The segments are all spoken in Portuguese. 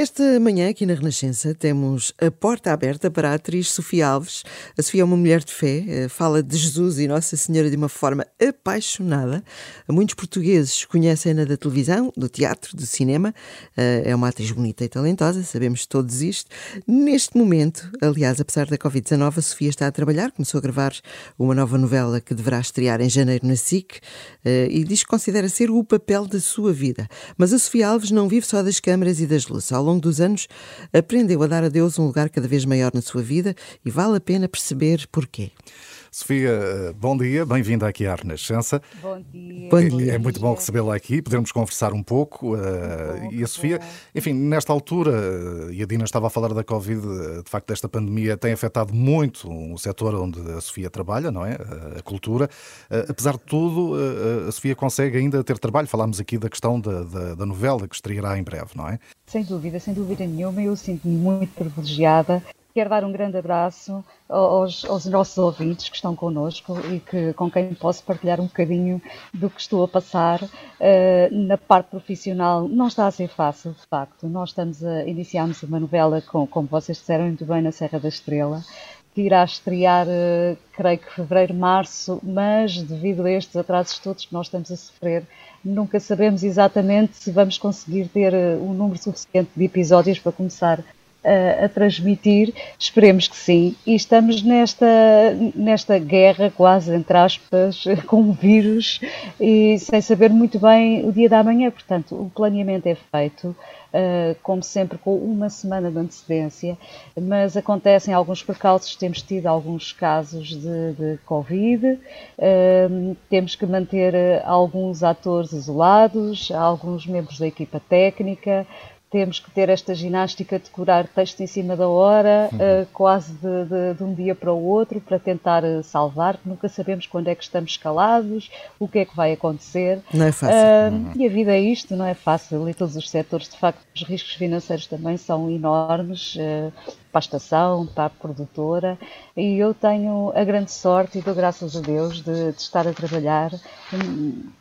Esta manhã, aqui na Renascença, temos a porta aberta para a atriz Sofia Alves. A Sofia é uma mulher de fé, eh, fala de Jesus e Nossa Senhora de uma forma apaixonada. Muitos portugueses conhecem-na da televisão, do teatro, do cinema. Eh, é uma atriz bonita e talentosa, sabemos todos isto. Neste momento, aliás, apesar da Covid-19, a Sofia está a trabalhar, começou a gravar uma nova novela que deverá estrear em janeiro na SIC eh, e diz que considera ser o papel da sua vida. Mas a Sofia Alves não vive só das câmaras e das luzes. Ao longo dos anos, aprendeu a dar a Deus um lugar cada vez maior na sua vida e vale a pena perceber porquê. Sofia, bom dia, bem-vinda aqui à Renascença. Bom dia. Bom dia. É, muito bom recebê-la aqui, podermos conversar um pouco. Uh, e a Sofia, enfim, nesta altura, uh, e a Dina estava a falar da Covid, de facto, esta pandemia tem afetado muito o setor onde a Sofia trabalha, não é? a cultura. apesar de tudo, a Sofia consegue ainda ter trabalho. Falámos aqui da questão da, da, da novela que estreará em breve, não é? Sem dúvida, sem dúvida nenhuma. Eu sinto-me muito privilegiada Quero dar um grande abraço aos, aos, nossos ouvintes que estão connosco e que, com quem posso partilhar um bocadinho do que estou a passar. Uh, na parte profissional não está a ser fácil, de facto. Nós estamos a iniciarmos uma novela, com, como vocês disseram muito bem, na Serra da Estrela, que irá estrear, uh, creio que fevereiro, março, mas devido a estes atrasos todos que nós estamos a sofrer, nunca sabemos exatamente se vamos conseguir ter uh, um número suficiente de episódios para começar a, transmitir, esperemos que sim, e estamos nesta, nesta guerra, quase entre aspas, com o vírus e sem saber muito bem o dia da manhã. Portanto, o planeamento é feito, uh, como sempre, com uma semana de antecedência, mas acontecem alguns percalços, temos tido alguns casos de, de Covid, uh, temos que manter alguns atores isolados, alguns membros da equipa técnica, temos que ter esta ginástica de curar texto em cima da hora, uhum. uh, quase de, de, de, um dia para o outro, para tentar uh, salvar, nunca sabemos quando é que estamos escalados, o que é que vai acontecer. Não é fácil. Uh, uhum. E a vida é isto, não é fácil. E todos os setores, de facto, os riscos financeiros também são enormes para a estação, para a produtora, e eu tenho a grande sorte e dou graças a Deus de, de estar a trabalhar.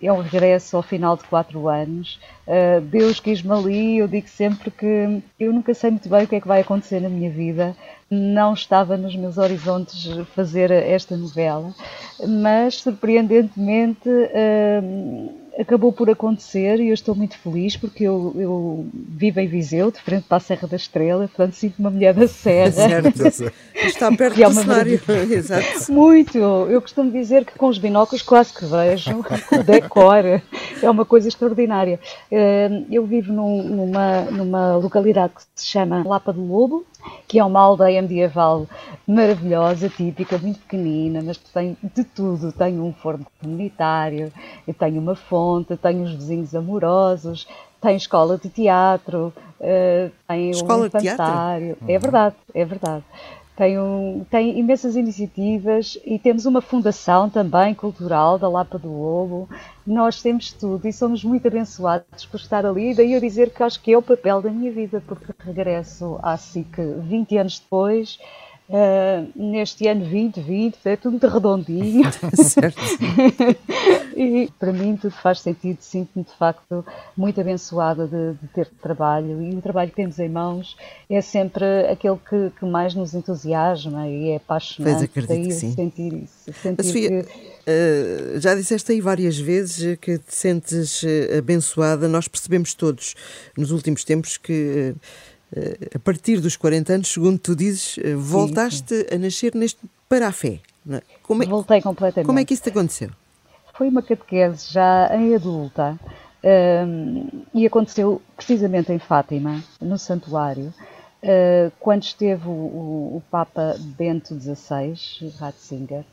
É um regresso ao final de quatro anos. Uh, Deus quis-me ali, eu digo sempre que eu nunca sei muito bem o que é que vai acontecer na minha vida, não estava nos meus horizontes fazer esta novela, mas surpreendentemente. Uh, acabou por acontecer e eu estou muito feliz porque eu, eu vivo em Viseu, de frente para a Serra da Estrela, portanto sinto uma mulher da Serra. Certo. Está perto é do cenário. Exato. Muito. Eu costumo dizer que com os binóculos quase que vejo o decor. É uma coisa extraordinária. Eh, eu vivo num, numa, numa localidade que se chama Lapa do Lobo, que é uma aldeia medieval maravilhosa, típica, muito pequenina, mas que tem de tudo. Tem um forno comunitário, tem uma fonte, tem uns vizinhos amorosos, tem escola de teatro, uh, tem escola um infantário. É verdade, é verdade. Tem, um, tem, imensas iniciativas e temos uma fundação também cultural da Lapa do Lobo. Nós temos tudo e somos muito abençoados por estar ali. Daí eu dizer que acho que é o papel da minha vida, porque regresso há SIC 20 anos depois Uh, neste ano 2020, é tudo muito redondinho. certo. e para mim tudo faz sentido, sinto-me de facto muito abençoada de, de, ter trabalho e o trabalho que temos em mãos é sempre aquele que, que mais nos entusiasma e é apaixonante. Pois acredito Daí que sim. sentir isso. Sentir Sofia, que... uh, já disseste aí várias vezes que te sentes eh, abençoada. Nós percebemos todos nos últimos tempos que uh, a partir dos 40 anos, segundo tu dizes, eh, voltaste sim, sim. a nascer neste para a fé. É? Como é, Voltei completamente. Como é que isso te aconteceu? Foi uma catequese já em adulta ehm, e aconteceu precisamente em Fátima, no santuário, uh, quando esteve o, o, o, Papa Bento XVI, Ratzinger,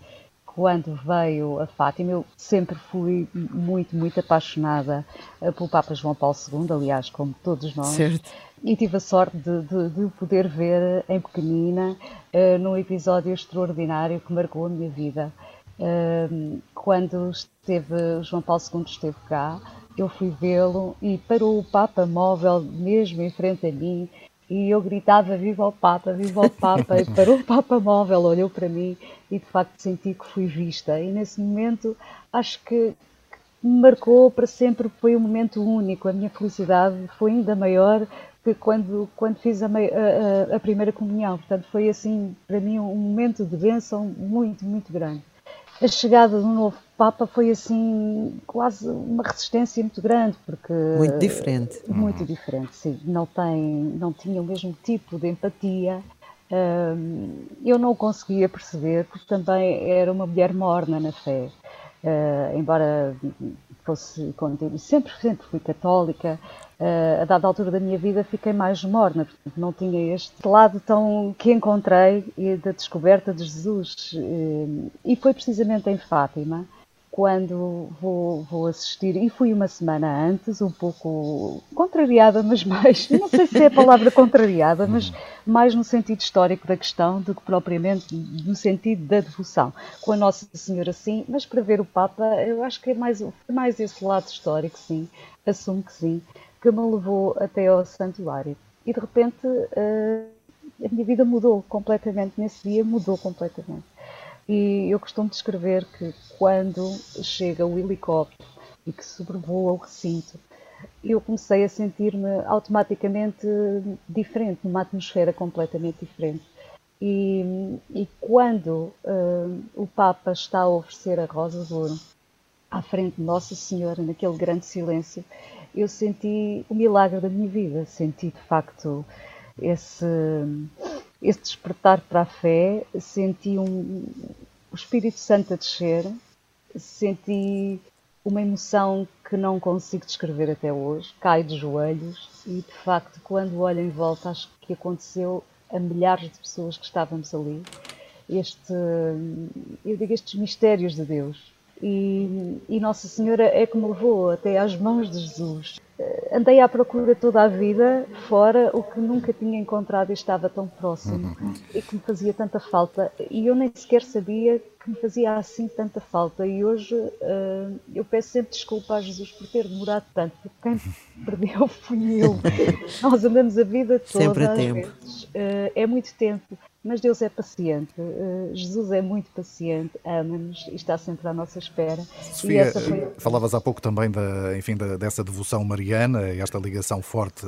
quando veio a Fátima, eu sempre fui muito, muito apaixonada pelo Papa João Paulo II, aliás, como todos nós. Certo e tive a sorte de, de, de poder ver em pequenina uh, num episódio extraordinário que marcou a minha vida. Uh, quando esteve João Paulo II esteve cá, eu fui vê-lo e parou o Papa móvel mesmo em frente a mim e eu gritava viva o Papa, viva o Papa e parou o Papa móvel, olhou para mim e de facto senti que fui vista e nesse momento acho que me marcou para sempre, foi um momento único, a minha felicidade foi ainda maior quando, quando fiz a, a, a, primeira comunhão. Portanto, foi assim, para mim, um momento de bênção muito, muito grande. A chegada do novo Papa foi assim, quase uma resistência muito grande, porque... Muito diferente. Muito diferente, sim. Não, tem, não tinha o mesmo tipo de empatia. eu não o conseguia perceber, porque também era uma mulher morna na fé. Uh, embora fosse sempre, sempre fui católica, a dada altura da minha vida fiquei mais morna, portanto, não tinha este lado tão que encontrei da descoberta de Jesus. Uh, e foi precisamente em Fátima quando vou, vou, assistir, e fui uma semana antes, um pouco contrariada, mas mais, não sei se é a palavra contrariada, mas mais no sentido histórico da questão do que propriamente no sentido da devoção. Com a Nossa Senhora, sim, mas para ver o Papa, eu acho que é mais, mais esse lado histórico, sim, assumo que sim, que me levou até ao santuário. E de repente uh, a minha vida mudou completamente, nesse dia mudou completamente. E eu costumo descrever que quando chega o helicóptero e que sobrevoa o recinto, eu comecei a sentir-me automaticamente diferente, numa atmosfera completamente diferente. E, e quando uh, o Papa está a oferecer a Rosa de Ouro à frente de Nossa Senhora, naquele grande silêncio, eu senti o milagre da minha vida. Senti de facto esse esse despertar para a fé, senti um, o Espírito Santo a descer, senti uma emoção que não consigo descrever até hoje, cai de joelhos e de facto quando olho em volta acho que aconteceu a milhares de pessoas que estávamos ali, este, eu digo estes mistérios de Deus. E, e Nossa Senhora é que me levou até às mãos de Jesus andei à procura toda a vida fora o que nunca tinha encontrado e estava tão próximo uhum. e que me fazia tanta falta. E eu nem sequer sabia que me fazia assim tanta falta. E hoje uh, eu peço sempre desculpa a Jesus por ter demorado tanto porque quem perdeu fui eu. Nós andamos a vida toda sempre a tempo. vezes, uh, é muito tempo mas Deus é paciente, uh, Jesus é muito paciente, ama-nos e está sempre à nossa espera. Sofia, foi... falavas há pouco também da, enfim, da, dessa devoção mariana, esta ligação forte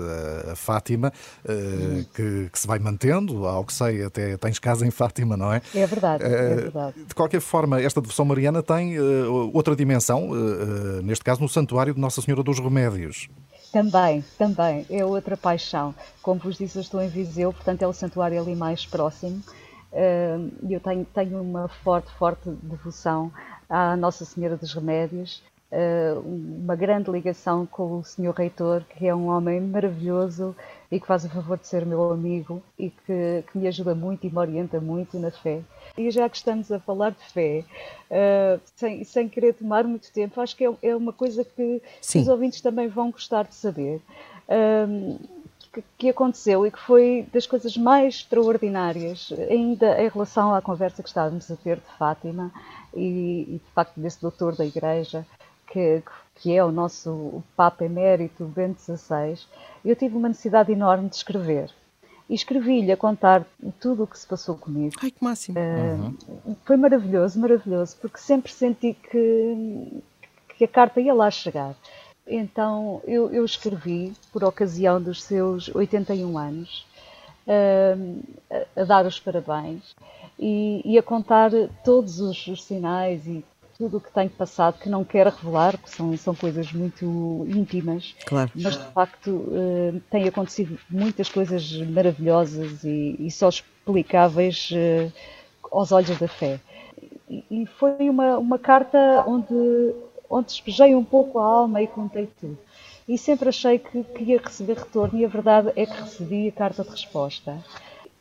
a, Fátima, uh, que, que, se vai mantendo, ao que sei, até tens casa em Fátima, não é? É verdade, é verdade. De qualquer forma, esta devoção mariana tem outra dimensão, neste caso no Santuário de Nossa Senhora dos Remédios. Também, também, é outra paixão. Como vos disse, eu estou em Viseu, portanto é o santuário ali mais próximo. E eu tenho, tenho uma forte, forte devoção à Nossa Senhora dos Remédios, uma grande ligação com o Senhor Reitor, que é um homem maravilhoso e que faz o favor de ser meu amigo e que, que me ajuda muito e me orienta muito na fé. E já que estamos a falar de fé, uh, sem, sem querer tomar muito tempo, acho que é, é uma coisa que Sim. os ouvintes também vão gostar de saber. Um, que, que, aconteceu e que foi das coisas mais extraordinárias, ainda em relação à conversa que estávamos a ter de Fátima e, e de facto desse doutor da Igreja, que, que é o nosso Papa Emérito Bento XVI, eu tive uma necessidade enorme de escrever e escrevi-lhe a contar tudo o que se passou comigo. Ai, que máximo! Uh, uhum. Foi maravilhoso, maravilhoso, porque sempre senti que, que a carta ia lá chegar. Então eu, eu escrevi, por ocasião dos seus 81 anos, uh, a, a, dar os parabéns e, e a contar todos os, os sinais e tudo o que tenho passado, que não quero revelar, porque são, são coisas muito íntimas, claro. mas de facto uh, têm acontecido muitas coisas maravilhosas e, e só explicáveis uh, aos olhos da fé. E, e, foi uma, uma carta onde, onde despejei um pouco a alma e contei tudo. E sempre achei que, que ia receber retorno, e a verdade é que recebi a carta de resposta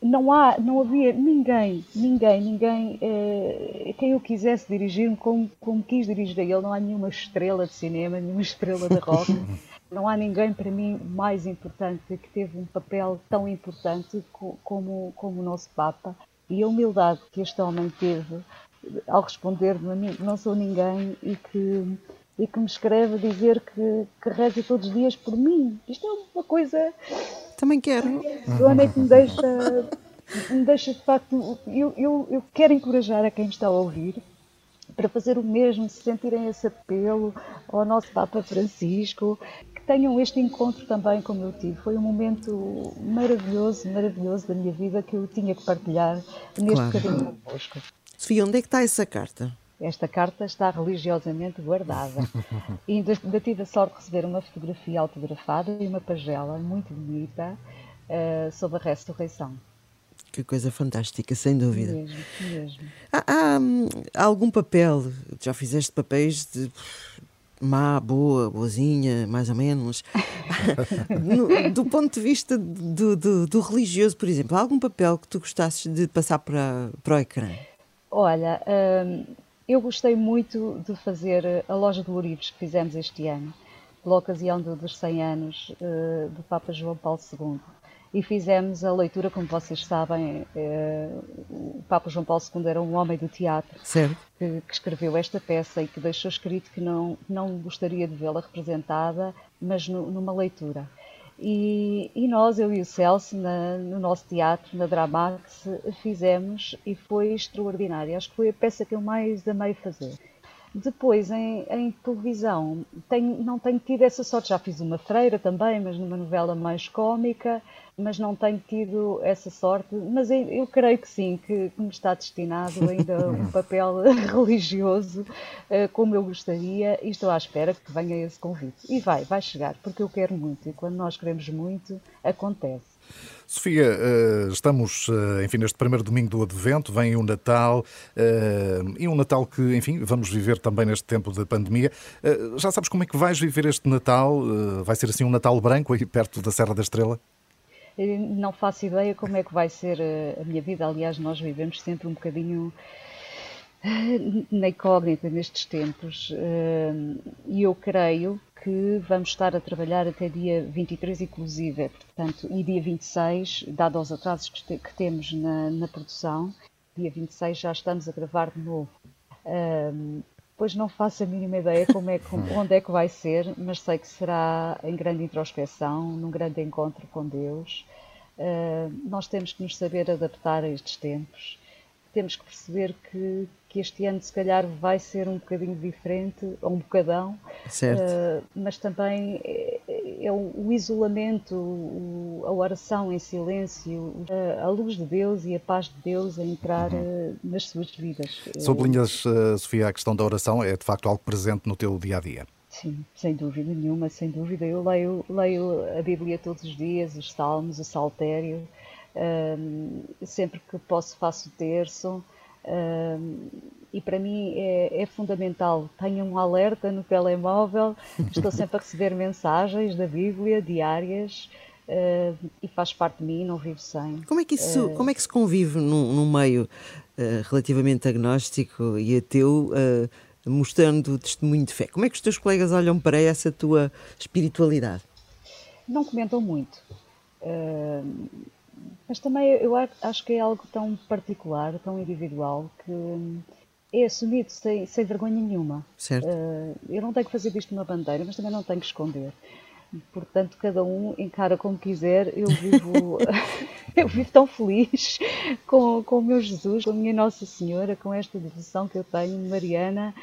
não há, não havia ninguém, ninguém, ninguém eh, quem eu quisesse dirigir-me como, como quis dirigir a ele. Não há nenhuma estrela de cinema, nenhuma estrela de rock. não há ninguém para mim mais importante que teve um papel tão importante como, como o nosso Papa. E a humildade que este homem teve ao responder-me a mim, não sou ninguém e que e que me escreve dizer que, que reza todos os dias por mim. Isto é uma coisa. Também quero. Joana, que me deixa, me deixa de facto. Eu, eu, eu quero encorajar a quem está a ouvir para fazer o mesmo, se sentirem esse apelo ao nosso Papa Francisco, que tenham este encontro também como eu tive. Foi um momento maravilhoso, maravilhoso da minha vida que eu tinha que partilhar neste claro. bocadinho convosco. Sofia, onde é que está essa carta? Esta carta está religiosamente guardada. e ainda, ainda tive a sorte de receber uma fotografia autografada e uma pagela muito bonita uh, sobre a ressurreição. Que coisa fantástica, sem dúvida. Mesmo, mesmo. Há, há, há, algum papel, já fizeste papéis de má, boa, boazinha, mais ou menos. no, do ponto de vista do, do, do, religioso, por exemplo, há algum papel que tu gostasses de passar para, para o ecrã? Olha, hum, eu gostei muito de fazer a loja de Lourivos que fizemos este ano, pela ocasião dos 100 anos uh, do Papa João Paulo II e fizemos a leitura, como vocês sabem, eh, o Papa João Paulo II era um homem do teatro que, que, escreveu esta peça e que deixou escrito que não, não gostaria de vê-la representada, mas no, numa leitura. E, e, nós, eu e o Celso, na, no nosso teatro, na Dramax, fizemos e foi extraordinário. Acho que foi a peça que eu mais amei fazer. Depois, em, em televisão, tenho, não tenho tido essa sorte. Já fiz uma freira também, mas numa novela mais cómica mas não tenho tido essa sorte. Mas eu creio que sim, que, me está destinado ainda um papel religioso eh, como eu gostaria e estou à espera que venha esse convite. E vai, vai chegar, porque eu quero muito e quando nós queremos muito, acontece. Sofia, eh, estamos, eh, enfim, neste primeiro domingo do Advento, vem o Natal, e um Natal que, enfim, vamos viver também neste tempo de pandemia. Já sabes como é que vais viver este Natal? Vai ser assim um Natal branco aí perto da Serra da Estrela? não faço ideia como é que vai ser a minha vida. Aliás, nós vivemos sempre um bocadinho eh, na incógnita nestes tempos eh, e eu creio que vamos estar a trabalhar até dia 23 inclusive, portanto, e dia 26, dado aos atrasos que, temos na, na produção, dia 26 já estamos a gravar de novo. Um, Pois não faço a mínima ideia como é, onde é que vai ser, mas sei que será em grande introspeção, num grande encontro com Deus. Uh, nós temos que nos saber adaptar a estes tempos. Temos que perceber que, que este ano, se calhar, vai ser um bocadinho diferente, ou um bocadão, uh, mas também é, é o, o, isolamento, o, a oração em silêncio, a, a, luz de Deus e a paz de Deus a entrar uhum. uh, nas suas vidas. Sublinhas, uh, Sofia, a questão da oração é de facto algo presente no teu dia a dia. Sim, sem dúvida nenhuma, sem dúvida. Eu leio, leio a Bíblia todos os dias, os Salmos, o Saltério, um, sempre que posso faço o terço. Um, e para mim é, é, fundamental. Tenho um alerta no telemóvel, estou sempre a receber mensagens da Bíblia diárias uh, e faz parte de mim, não vivo sem. Como é que, isso, uh, como é que se convive num, num meio uh, relativamente agnóstico e ateu, mostrando testemunho de fé? Como é que os teus colegas olham para essa tua espiritualidade? Não comentam muito. Mas também eu acho que é algo tão particular, tão individual, que é assumido sem, sem vergonha nenhuma. Certo. Uh, eu não tenho que fazer disto uma bandeira, mas também não tenho que esconder. Portanto, cada um encara como quiser. Eu vivo, eu vivo tão feliz com, com o meu Jesus, com a minha Nossa Senhora, com esta devoção que eu tenho, Mariana,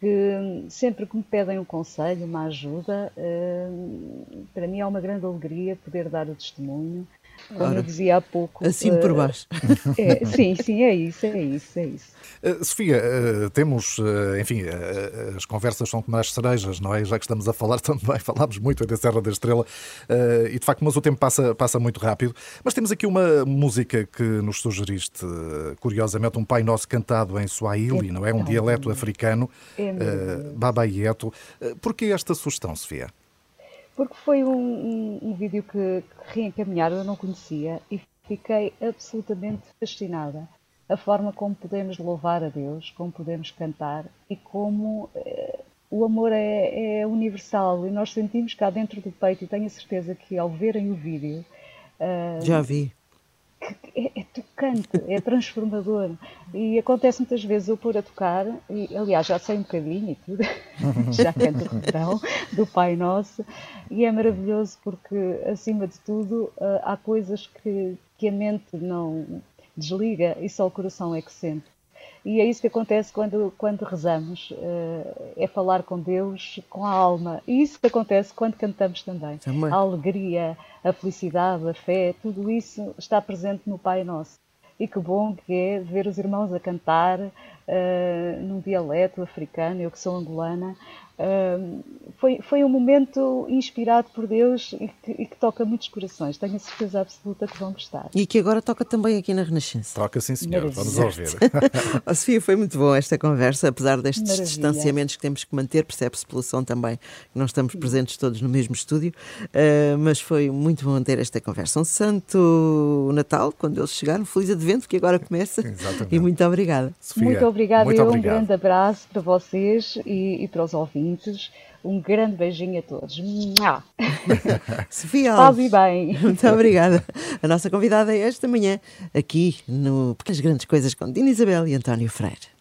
que sempre que me pedem um conselho, uma ajuda, uh, para mim é uma grande alegria poder dar o testemunho. Como Ora, eu dizia há pouco. Assim por baixo. É, sim, sim, é isso, é isso, é isso. Uh, Sofia, uh, temos, enfim, as conversas são como as cerejas, não é? Já que estamos a falar também, falámos muito da Serra da Estrela e de facto, mas o tempo passa, passa muito rápido. Mas temos aqui uma música que nos sugeriste, curiosamente, um Pai Nosso cantado em Swahili, é, não é? Um dialeto africano, é Baba Yeto. Porquê esta sugestão, Sofia? Porque foi um, um, um vídeo que, que reencaminharam, eu não conhecia e fiquei absolutamente fascinada. A forma como podemos louvar a Deus, como podemos cantar e como eh, o amor é, é, universal e nós sentimos cá dentro do peito, e tenho a certeza que ao verem o vídeo. Uh, Já vi é, é tocante, é transformador. E acontece muitas vezes eu pôr a tocar, e aliás já sei um bocadinho e tudo, já canto o refrão do Pai Nosso, e é maravilhoso porque, acima de tudo, uh, há coisas que, que a mente não desliga e só o coração é que sente. E é isso que acontece quando, quando rezamos, uh, é falar com Deus com a alma. E isso que acontece quando cantamos também. também. A alegria, a felicidade, a fé, tudo isso está presente no Pai Nosso. E que bom que é ver os irmãos a cantar uh, num dialeto africano, eu que sou angolana, foi, foi um momento inspirado por Deus e que, e que, toca muitos corações. Tenho a certeza absoluta que vão gostar. E que agora toca também aqui na Renascença. Toca sim, senhor. Vamos ouvir. oh, Sofia, foi muito bom esta conversa, apesar destes Maravilha. distanciamentos que temos que manter, percebe-se pela som também que não estamos presentes todos no mesmo estúdio, uh, mas foi muito bom ter esta conversa. Um santo Natal, quando eles chegaram, feliz advento que agora começa. Exatamente. E muito obrigada. Sofia, muito obrigada. Muito eu obrigado. um grande abraço para vocês e, e para os ouvintes ouvintes. Um grande beijinho a todos. Sofia Alves. Bem. Muito obrigada. A nossa convidada é esta manhã, aqui no Pequenas Grandes Coisas com Dina Isabel e António Freire.